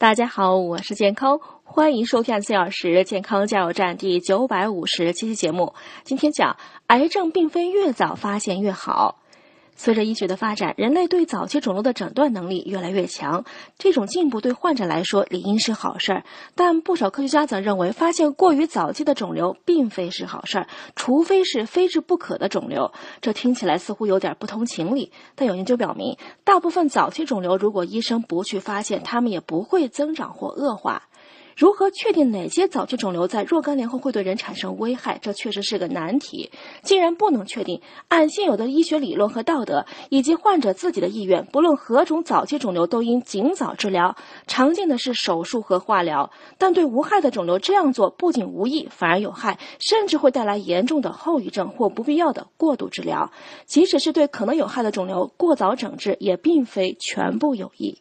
大家好，我是健康，欢迎收看四小时健康加油站第九百五十七期节目。今天讲，癌症并非越早发现越好。随着医学的发展，人类对早期肿瘤的诊断能力越来越强。这种进步对患者来说理应是好事儿，但不少科学家则认为，发现过于早期的肿瘤并非是好事儿，除非是非治不可的肿瘤。这听起来似乎有点不通情理，但有研究表明，大部分早期肿瘤如果医生不去发现，它们也不会增长或恶化。如何确定哪些早期肿瘤在若干年后会对人产生危害？这确实是个难题。既然不能确定，按现有的医学理论和道德，以及患者自己的意愿，不论何种早期肿瘤都应尽早治疗。常见的是手术和化疗，但对无害的肿瘤这样做不仅无益，反而有害，甚至会带来严重的后遗症或不必要的过度治疗。即使是对可能有害的肿瘤，过早整治也并非全部有益。